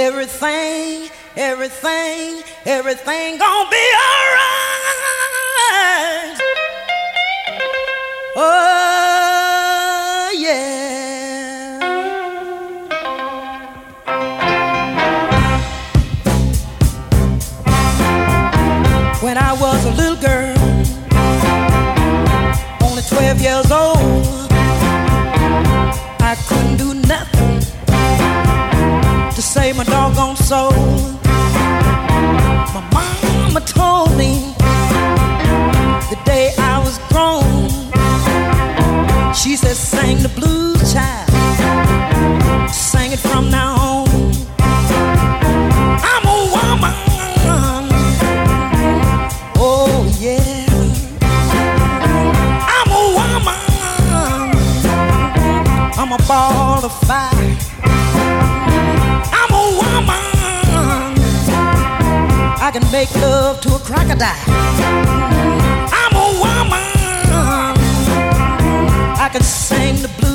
Everything, everything, everything gonna be alright. Oh, yeah. When I was a little girl, only 12 years old, I couldn't do nothing to save my doggone soul. My mama told me the day I was grown, she said, Sing the blues, child. Sing it from now on. I'm a woman. Oh, yeah. I'm a woman. I'm a ball make love to a crocodile. I'm a woman. I can sing the blues.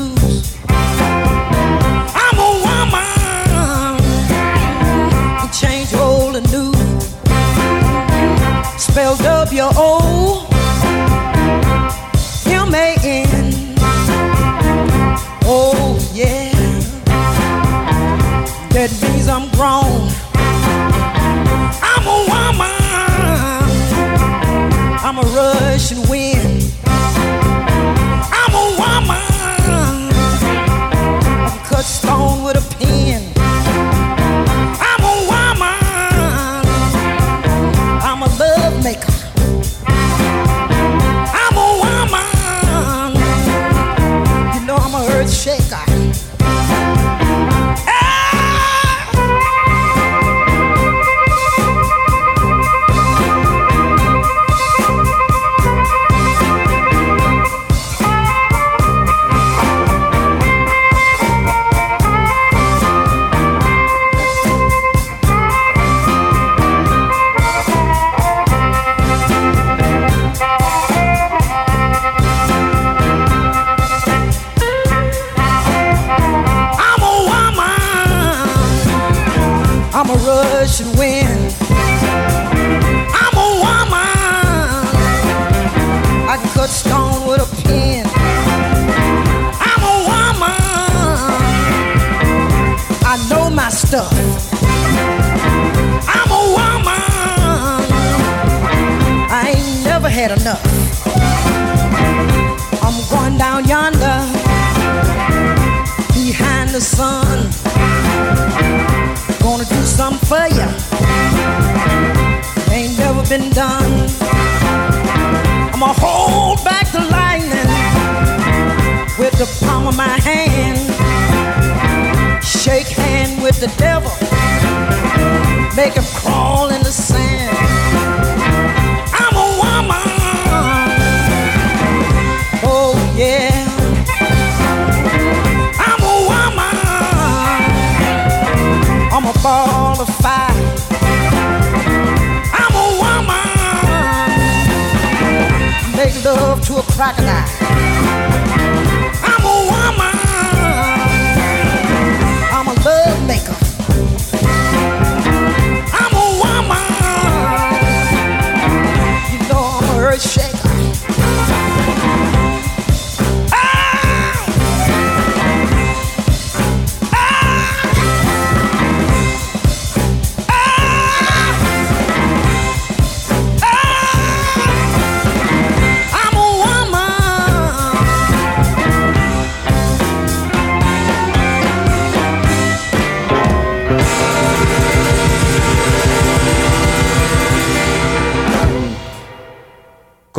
Crocodile.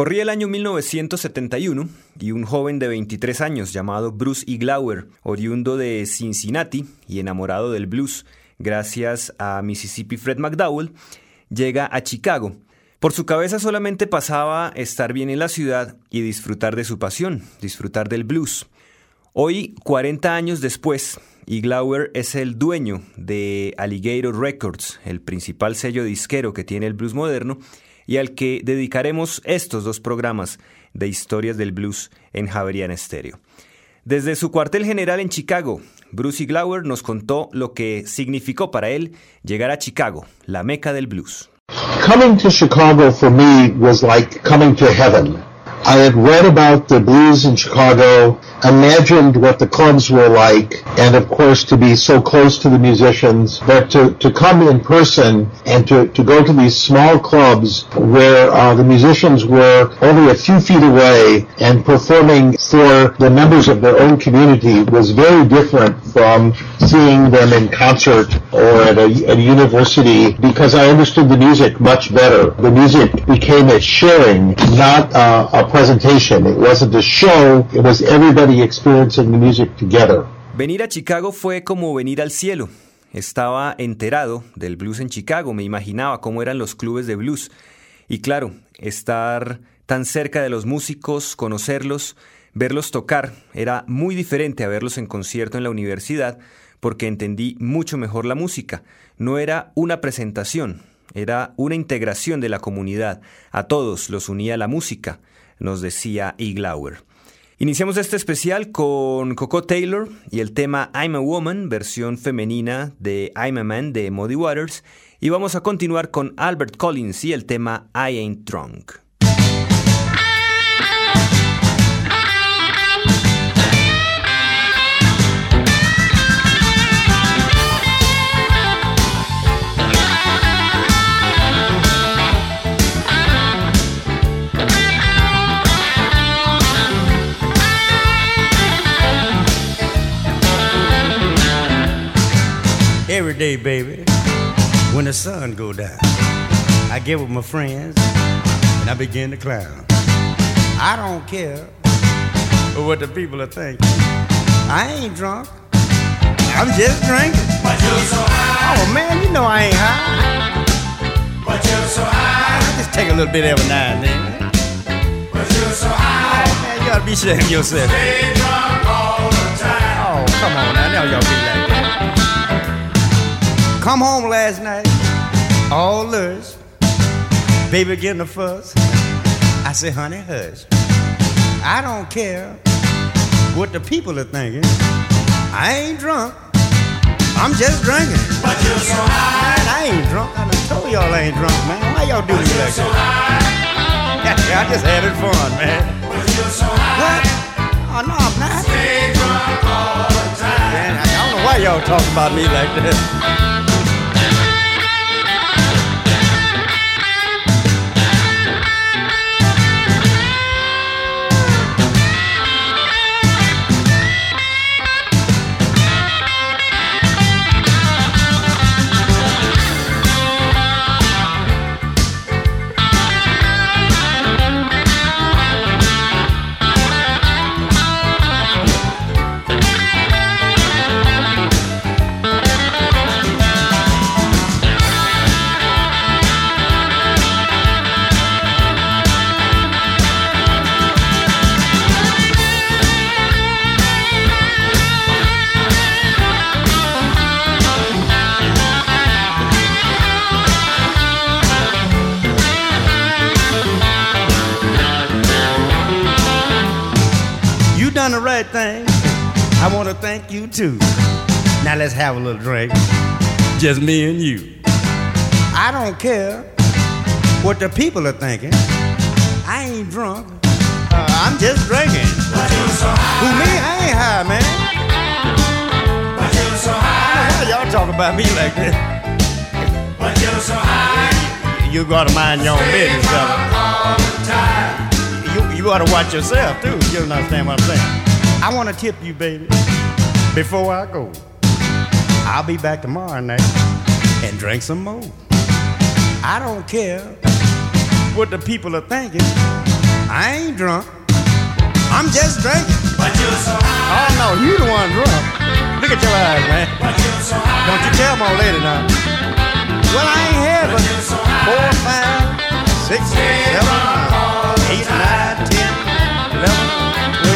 Corría el año 1971 y un joven de 23 años llamado Bruce E. Glauer, oriundo de Cincinnati y enamorado del blues, gracias a Mississippi Fred McDowell, llega a Chicago. Por su cabeza solamente pasaba estar bien en la ciudad y disfrutar de su pasión, disfrutar del blues. Hoy, 40 años después, E. Glauer es el dueño de Alligator Records, el principal sello disquero que tiene el blues moderno, y al que dedicaremos estos dos programas de historias del blues en Javerian Estéreo. Desde su cuartel general en Chicago, Bruce Glauer nos contó lo que significó para él llegar a Chicago, la meca del blues. Coming to Chicago for me was like coming to heaven. I had read about the blues in Chicago, imagined what the clubs were like, and of course to be so close to the musicians, but to, to come in person and to, to go to these small clubs where uh, the musicians were only a few feet away and performing for the members of their own community was very different from seeing them in concert or at a, at a university because I understood the music much better. The music became a sharing, not uh, a presentation. It wasn't a show. It was everybody experiencing the music together. Venir a Chicago fue como venir al cielo. Estaba enterado del blues en Chicago, me imaginaba cómo eran los clubes de blues. Y claro, estar tan cerca de los músicos, conocerlos, verlos tocar, era muy diferente a verlos en concierto en la universidad, porque entendí mucho mejor la música. No era una presentación, era una integración de la comunidad. A todos los unía la música nos decía Iglauer. Iniciamos este especial con Coco Taylor y el tema I'm a Woman, versión femenina de I'm a Man de Muddy Waters, y vamos a continuar con Albert Collins y el tema I Ain't Drunk. Day, baby, when the sun go down. I get with my friends and I begin to clown. I don't care what the people are thinking. I ain't drunk. I'm just drinking. But you're so high. Oh man, you know I ain't high. But you're so high. I just take a little bit every now and then. But you're so high. Oh man, you to be ashamed of yourself. Stay drunk all the time. Oh, come on now, now y'all be like. Come home last night, all lush. Baby getting a fuss. I say, honey, hush. I don't care what the people are thinking. I ain't drunk. I'm just drinking. But you're so high. Man, I ain't drunk. I done told y'all I ain't drunk, man. Why y'all do me like So that? high. I just having fun, man. But you're so high. What? Oh, no, I'm not. Stay drunk all the time. Man, I don't know why y'all talking about me like that. Done the right thing. I want to thank you too. Now let's have a little drink. Just me and you. I don't care what the people are thinking. I ain't drunk. Uh, I'm just drinking. But you're so high. Who me? I ain't high, man. But you're so high. Y'all talk about me like that? But you're so high. You gotta mind your own business, fella. All the time. You, you ought to watch yourself too. You don't understand what I'm saying. I want to tip you, baby, before I go. I'll be back tomorrow night and drink some more. I don't care what the people are thinking. I ain't drunk. I'm just drinking. But you're so high. Oh no, you the one drunk. Look at your eyes, man. But you're so high. Don't you tell my lady now. Well, I ain't had but four, or five, six, seven, eight, nine, ten, eleven,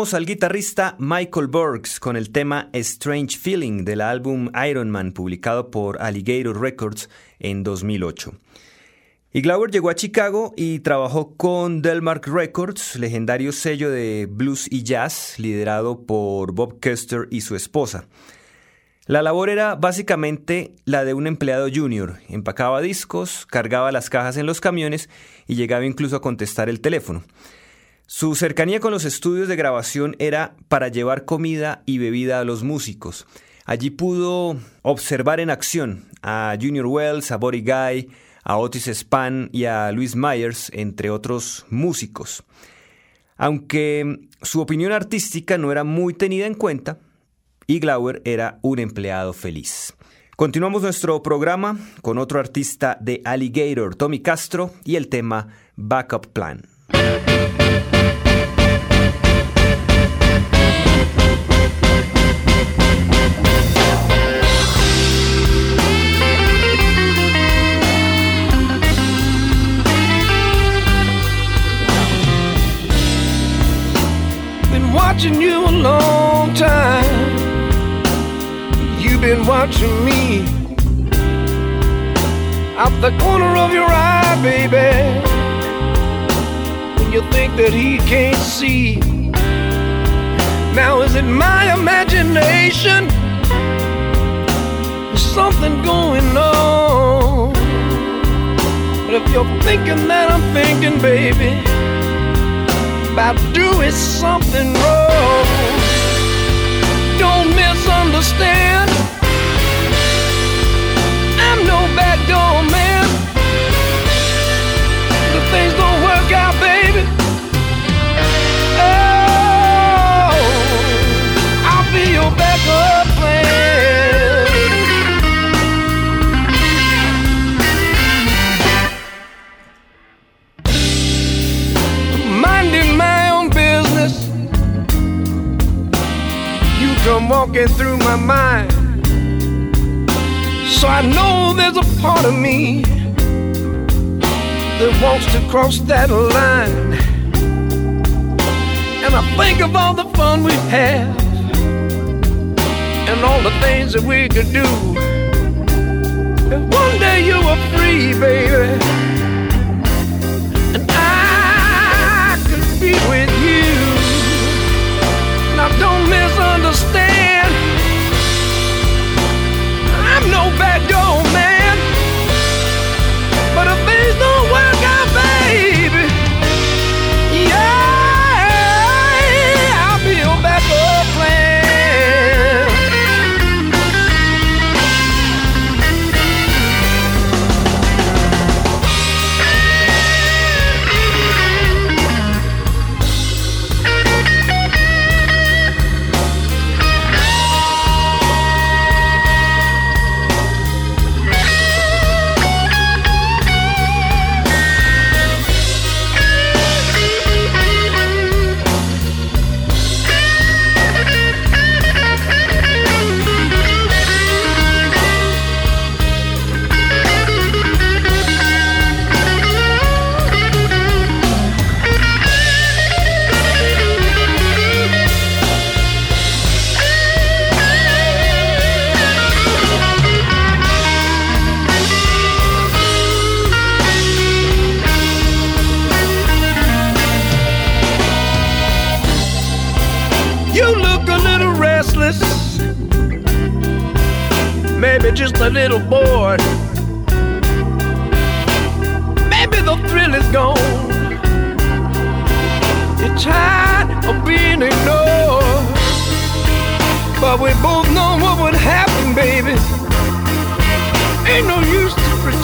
Al guitarrista Michael Burks con el tema Strange Feeling del álbum Iron Man publicado por Alligator Records en 2008. Y llegó a Chicago y trabajó con Delmark Records, legendario sello de blues y jazz liderado por Bob Custer y su esposa. La labor era básicamente la de un empleado junior. Empacaba discos, cargaba las cajas en los camiones y llegaba incluso a contestar el teléfono. Su cercanía con los estudios de grabación era para llevar comida y bebida a los músicos. Allí pudo observar en acción a Junior Wells, a Buddy Guy, a Otis Spann y a Louis Myers, entre otros músicos. Aunque su opinión artística no era muy tenida en cuenta, y Glauber era un empleado feliz. Continuamos nuestro programa con otro artista de Alligator, Tommy Castro, y el tema Backup Plan. Watching you a long time. You've been watching me out the corner of your eye, baby. When you think that he can't see. Now, is it my imagination? There's something going on. But if you're thinking that I'm thinking, baby, about doing something wrong, don't misunderstand. I'm no bad door man. The things don't come walking through my mind. So I know there's a part of me that wants to cross that line. And I think of all the fun we've had and all the things that we could do. If one day you were free, baby,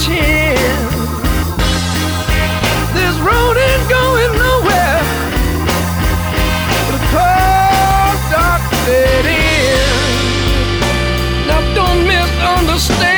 pretend. This road ain't going nowhere. The cold dark dead end. Now don't misunderstand.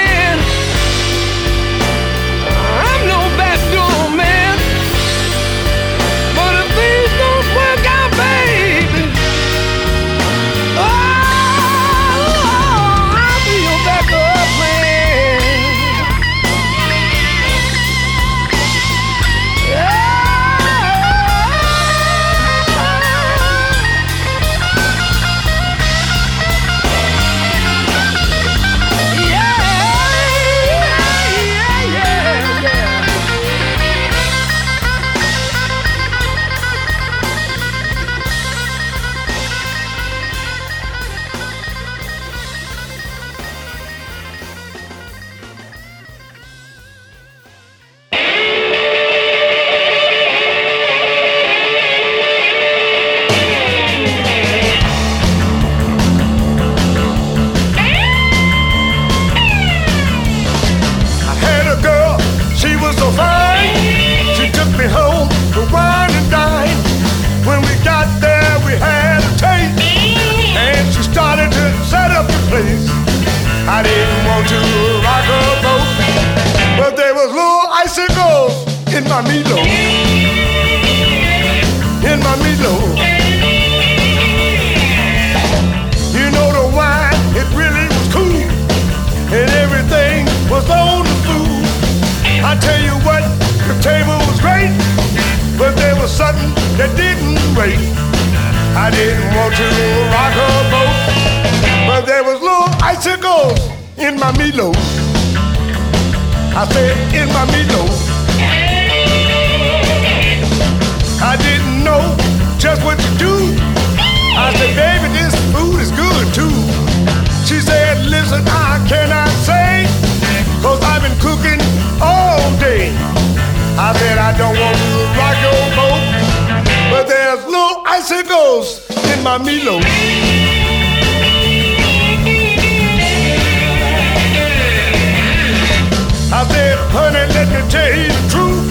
I tell you what, the table was great, but there was something that didn't wait. I didn't want to rock a boat, but there was little icicles in my meatloaf. I said, in my meatloaf. I didn't know just what to do. I said, baby, this food is good too. She said, listen, I cannot say Cause I've been cooking all day. I said I don't want to rock your boat, but there's little icicles in my meatloaf. I said, honey, let me tell you the truth.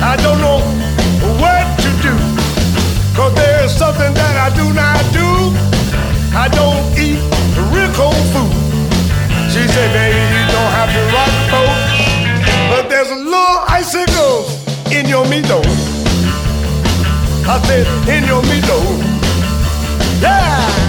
I don't know what to do. Cause there's something that I do not do. I don't eat real cold food. Said, baby, you don't have to rock the boat. But there's a little icicles in your meatloaf. I said, in your meatloaf. Yeah!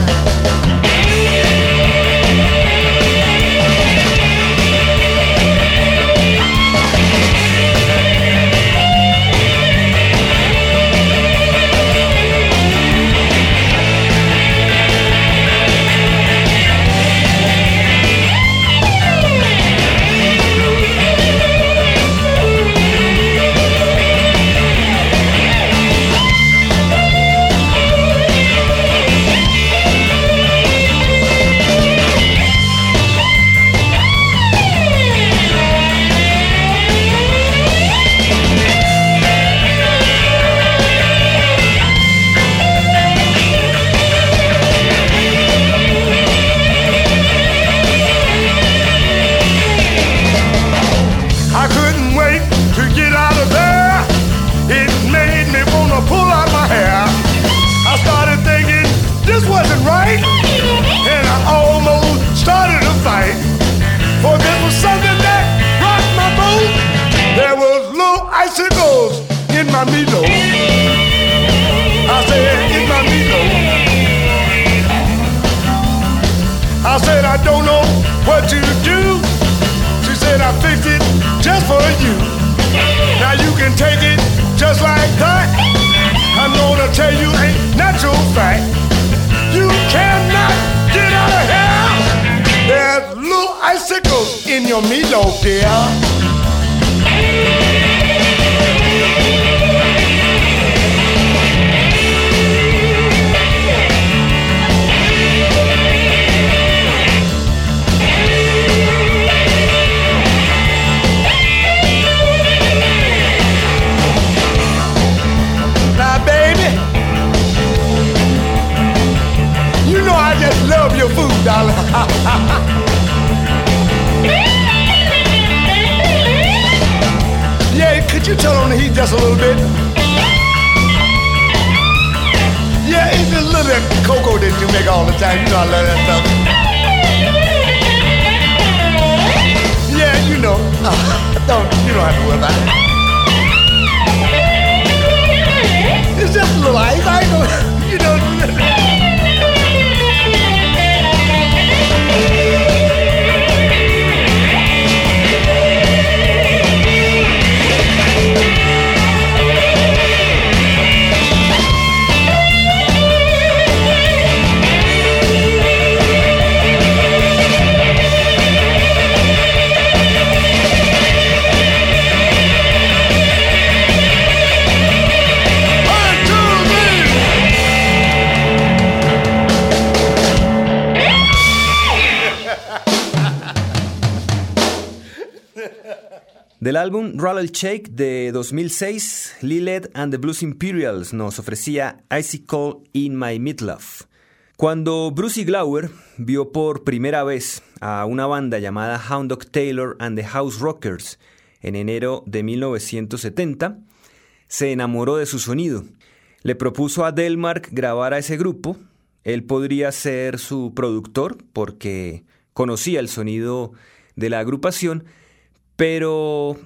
Álbum Rattle Shake de 2006, Lilith and the Blues Imperials nos ofrecía Icicle in My Meatloaf. Cuando Brucey Glauer vio por primera vez a una banda llamada Hound Dog Taylor and the House Rockers en enero de 1970, se enamoró de su sonido. Le propuso a Delmark grabar a ese grupo. Él podría ser su productor porque conocía el sonido de la agrupación, pero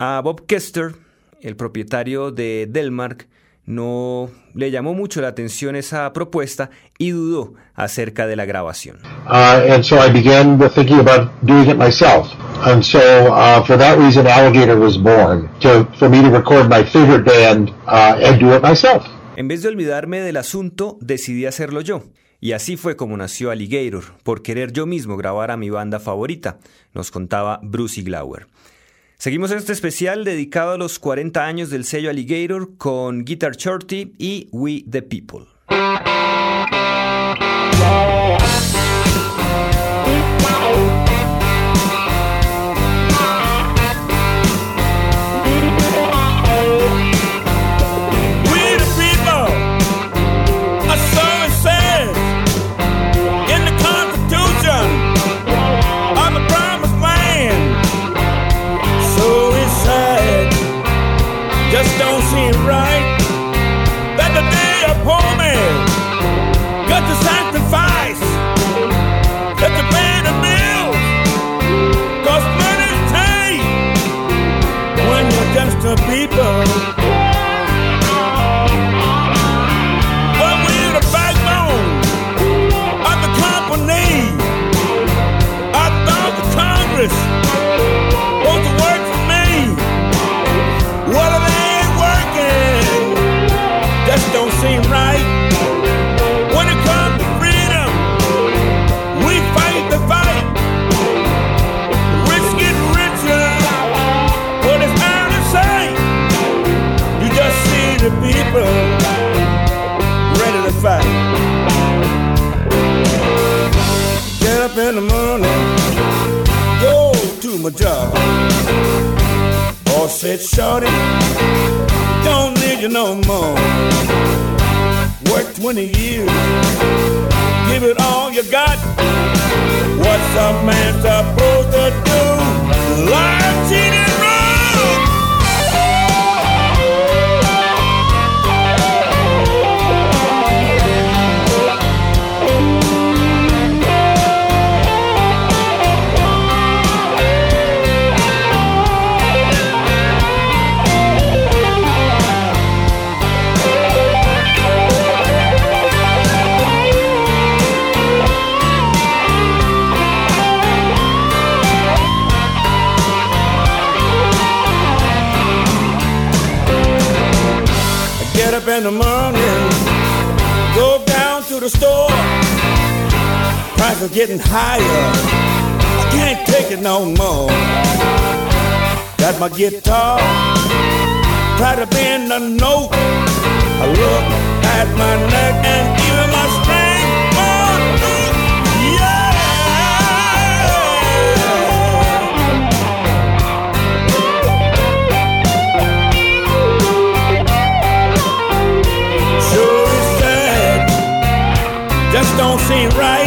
a Bob Kester, el propietario de Delmark, no le llamó mucho la atención esa propuesta y dudó acerca de la grabación. Uh, and so I began with thinking about doing it myself. And so, uh, for that reason, Alligator was born to for me to record my favorite band uh, and do it myself. En vez de olvidarme del asunto, decidí hacerlo yo. Y así fue como nació Alligator, por querer yo mismo grabar a mi banda favorita, nos contaba Brucey Glauer. Seguimos este especial dedicado a los 40 años del sello Alligator con Guitar Shorty y. We the people said, Shorty, don't need you no more. Work 20 years, give it all you got. What's a man supposed to do? Lie, cheat, getting higher. I can't take it no more. Got my guitar, try to bend a note. I look at my neck and even my strength. Oh, yeah. Sure is sad. Just don't seem right.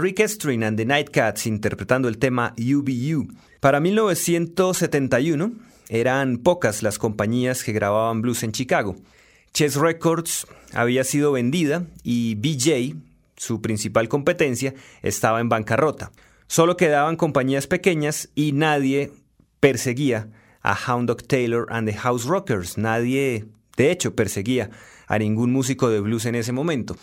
Rick Estrin and the Nightcats interpretando el tema UBU. Para 1971 eran pocas las compañías que grababan blues en Chicago. Chess Records había sido vendida y BJ, su principal competencia, estaba en bancarrota. Solo quedaban compañías pequeñas y nadie perseguía a Hound Dog Taylor and the House Rockers. Nadie, de hecho, perseguía a ningún músico de blues en ese momento.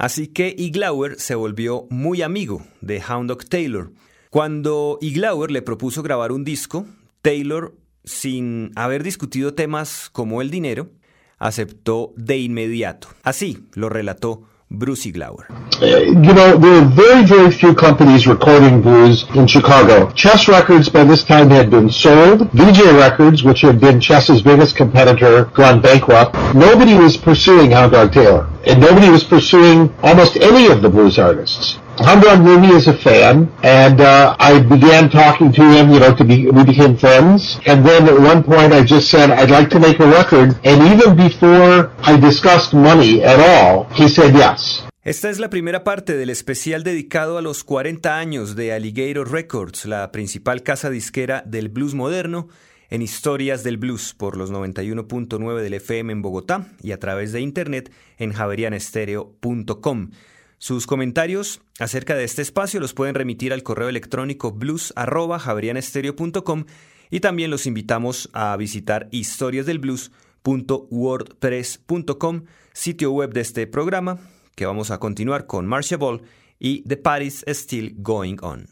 Así que Iglauer se volvió muy amigo de Hound Dog Taylor. Cuando Iglauer le propuso grabar un disco, Taylor, sin haber discutido temas como el dinero, aceptó de inmediato. Así lo relató Bruce Iglauer. Uh, you know, there were very, very few companies recording blues in Chicago. Chess Records by this time had been sold. VJ Records, which had been Chess's biggest competitor, gone bankrupt. Nobody was pursuing Hound Dog Taylor. And nobody was pursuing almost any of the blues artists. A fan, and uh, I began talking to him, you know, to be, we became friends. And then at one point I just said, I'd like to make a record. And even before I discussed money at all, he said yes. Esta es la primera parte del especial dedicado a los 40 años de Alligator Records, la principal casa disquera del blues moderno, en Historias del Blues por los 91.9 del FM en Bogotá y a través de internet en javerianestereo.com. Sus comentarios acerca de este espacio los pueden remitir al correo electrónico blues@javerianestereo.com y también los invitamos a visitar historiasdelblues.wordpress.com, sitio web de este programa, que vamos a continuar con Marcia Ball y The Party's Still Going On.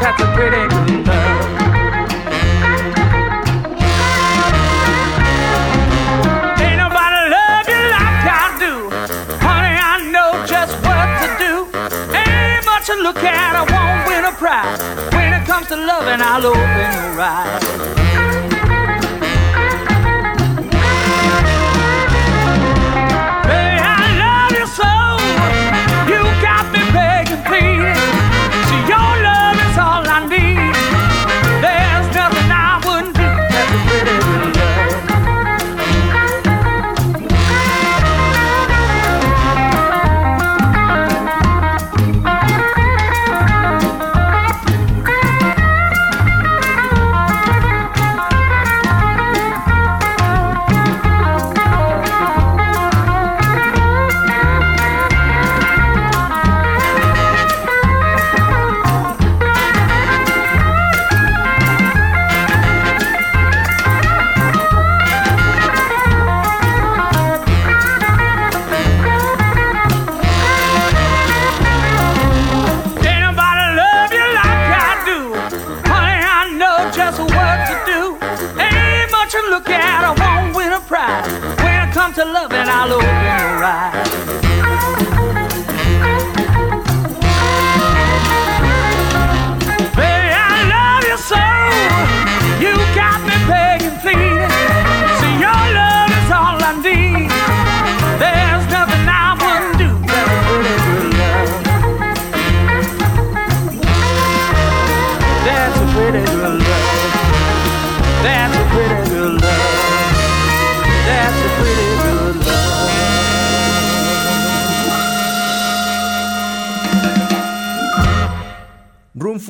That's a pretty good. Ain't nobody love you like I do. Honey, I know just what to do. Ain't much to look at, I won't win a prize. When it comes to loving, I'll open your eyes.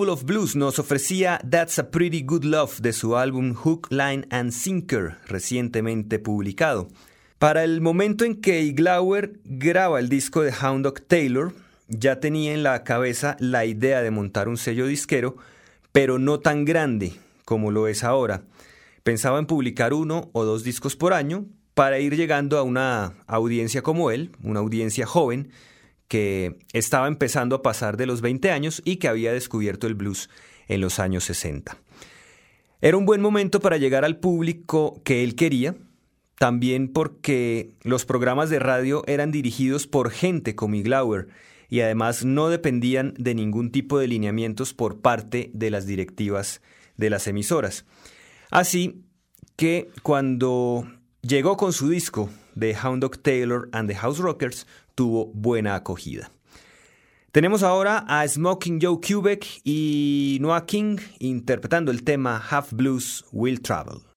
Of Blues nos ofrecía That's a Pretty Good Love de su álbum Hook, Line and Sinker, recientemente publicado. Para el momento en que Iglauer graba el disco de Hound Dog Taylor, ya tenía en la cabeza la idea de montar un sello disquero, pero no tan grande como lo es ahora. Pensaba en publicar uno o dos discos por año para ir llegando a una audiencia como él, una audiencia joven, que estaba empezando a pasar de los 20 años y que había descubierto el blues en los años 60. Era un buen momento para llegar al público que él quería, también porque los programas de radio eran dirigidos por gente como Iglauer y además no dependían de ningún tipo de lineamientos por parte de las directivas de las emisoras. Así que cuando llegó con su disco de Hound Dog Taylor and the House Rockers, tuvo buena acogida. Tenemos ahora a Smoking Joe Kubek y Noah King interpretando el tema Half Blues Will Travel.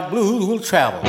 Blues will travel.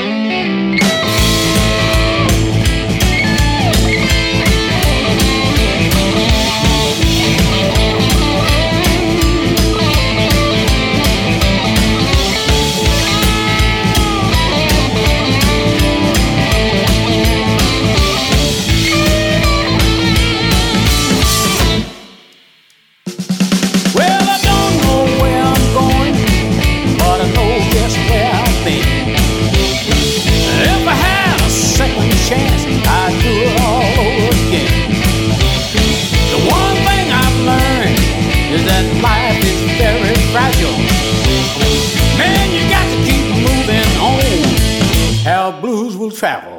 travel.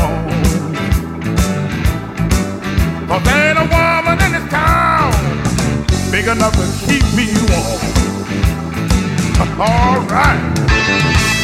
wrong. Cause there ain't a woman in this town big enough to keep me warm. All right.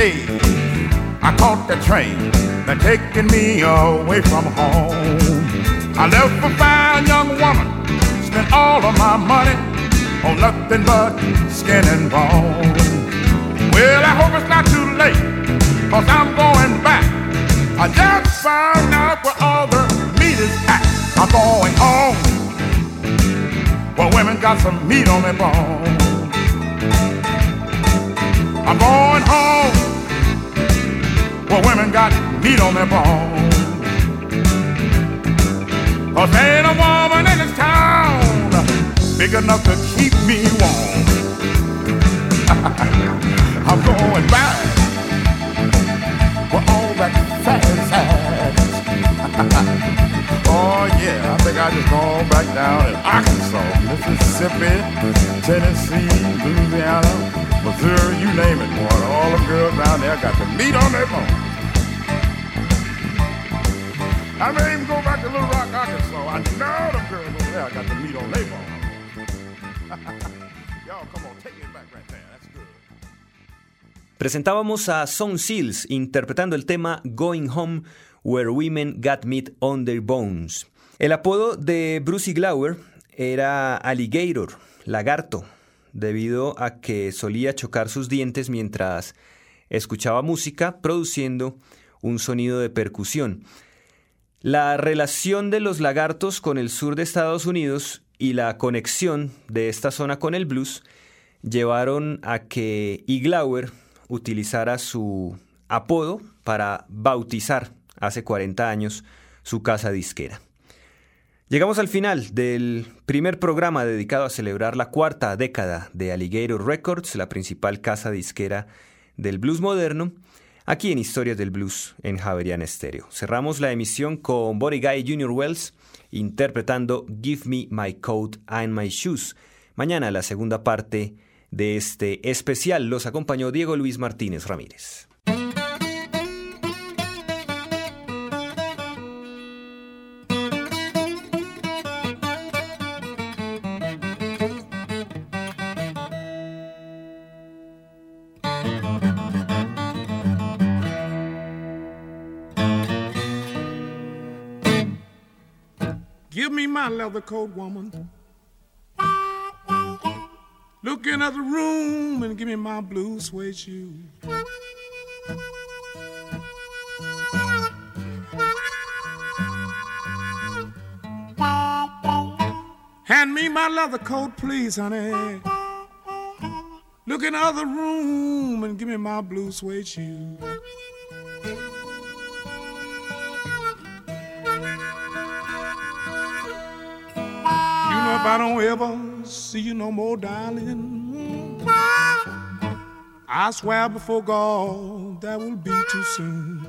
day I caught the train that taking me away from home. I left a fine young woman, spent all of my money on nothing but skin and bone. Well, I hope it's not too late, cause I'm going back. I just found out where all the meat is at. I'm going home, Well, women got some meat on their bones. I'm going home. Well, women got meat on their bones. Cause ain't a woman in this town big enough to keep me warm. I'm going back for all that fast oh yeah, I think I just gone back down in Arkansas, Mississippi, Tennessee, Louisiana. Missouri, you name it, boy. All the girls down there got the meat on their bone. I may even go back to Little Rock, Arkansas. I know the girls over there got the meat on their bone. Y'all, come on, take me back right there. Presentábamos a Son Seals interpretando el tema Going Home Where Women Got Meat on Their Bones. El apodo de Brucey Glauer era Alligator, lagarto, debido a que solía chocar sus dientes mientras escuchaba música produciendo un sonido de percusión. La relación de los lagartos con el sur de Estados Unidos y la conexión de esta zona con el blues llevaron a que Iglauer utilizara su apodo para bautizar hace 40 años su casa disquera. Llegamos al final del primer programa dedicado a celebrar la cuarta década de Alligator Records, la principal casa disquera del blues moderno, aquí en Historias del Blues en Javerian Stereo. Cerramos la emisión con Body Guy Junior Wells interpretando Give Me My Coat and My Shoes. Mañana la segunda parte de este especial los acompañó Diego Luis Martínez Ramírez. Give me my leather coat, woman. Look in the room and give me my blue suede shoes. Hand me my leather coat, please, honey. Look in the other room and give me my blue suede shoes. If I don't ever see you no more, darling, I swear before God that will be too soon.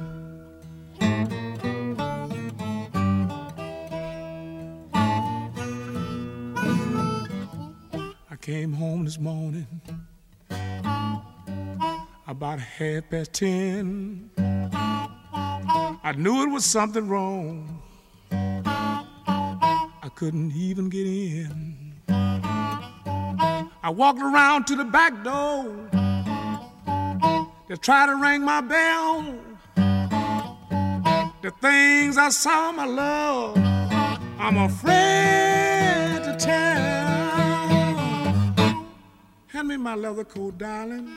I came home this morning about half past ten. I knew it was something wrong. Couldn't even get in. I walked around to the back door to try to ring my bell. The things I saw, my love, I'm afraid to tell. Hand me my leather coat, darling.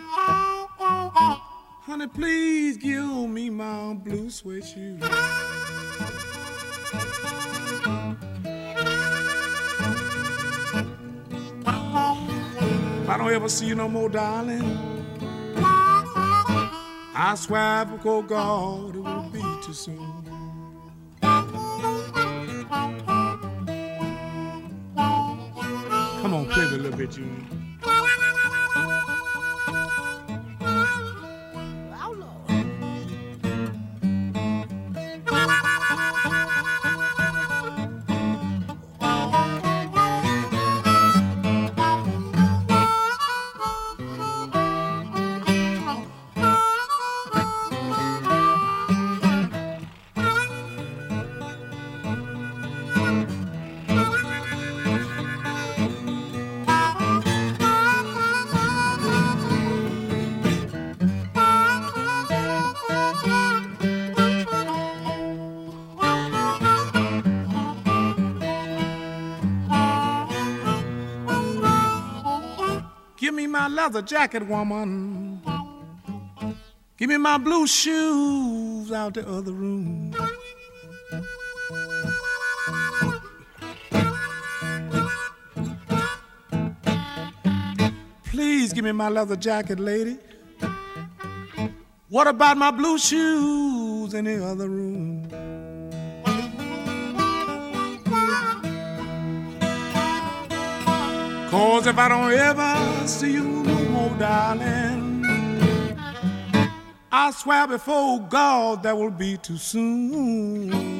Honey, please give me my blue suede shoes. If I don't ever see you no more, darling, I swear before God it will be too soon. Come on, play me a little bit, Junior. leather jacket, woman. Give me my blue shoes out the other room. Please give me my leather jacket, lady. What about my blue shoes in the other room? Cause if I don't ever see you more, darling, I swear before God that will be too soon.